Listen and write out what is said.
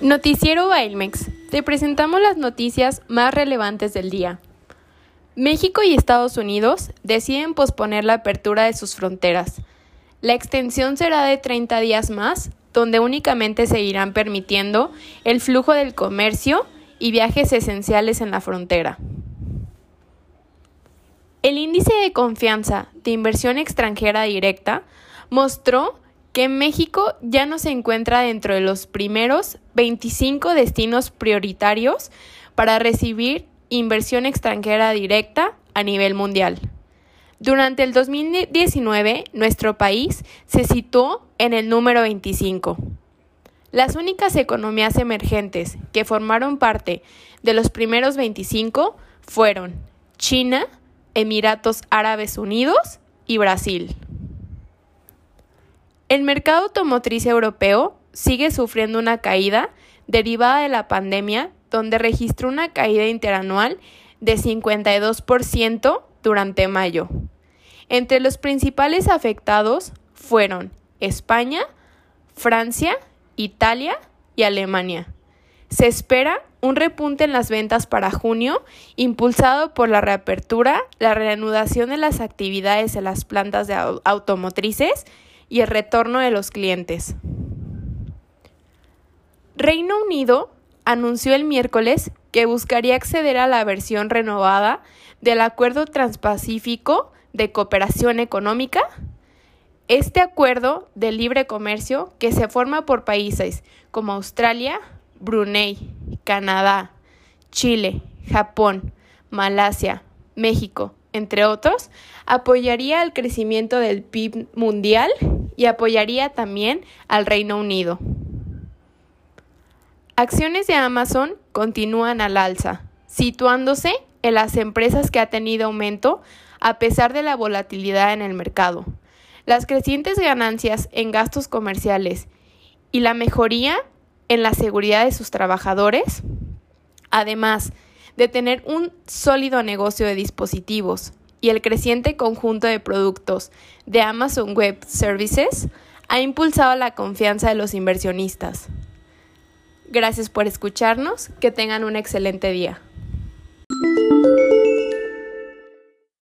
Noticiero Bailmex. Te presentamos las noticias más relevantes del día. México y Estados Unidos deciden posponer la apertura de sus fronteras. La extensión será de 30 días más, donde únicamente seguirán permitiendo el flujo del comercio y viajes esenciales en la frontera. El índice de confianza de inversión extranjera directa mostró que México ya no se encuentra dentro de los primeros 25 destinos prioritarios para recibir inversión extranjera directa a nivel mundial. Durante el 2019, nuestro país se situó en el número 25. Las únicas economías emergentes que formaron parte de los primeros 25 fueron China, Emiratos Árabes Unidos y Brasil. El mercado automotriz europeo sigue sufriendo una caída derivada de la pandemia, donde registró una caída interanual de 52% durante mayo. Entre los principales afectados fueron España, Francia, Italia y Alemania. Se espera un repunte en las ventas para junio, impulsado por la reapertura, la reanudación de las actividades en las plantas de automotrices y el retorno de los clientes. Reino Unido anunció el miércoles que buscaría acceder a la versión renovada del Acuerdo Transpacífico de Cooperación Económica. Este acuerdo de libre comercio, que se forma por países como Australia, Brunei, Canadá, Chile, Japón, Malasia, México, entre otros, apoyaría el crecimiento del PIB mundial y apoyaría también al Reino Unido. Acciones de Amazon continúan al alza, situándose en las empresas que ha tenido aumento a pesar de la volatilidad en el mercado. Las crecientes ganancias en gastos comerciales y la mejoría en la seguridad de sus trabajadores, además de tener un sólido negocio de dispositivos, y el creciente conjunto de productos de Amazon Web Services ha impulsado la confianza de los inversionistas. Gracias por escucharnos, que tengan un excelente día.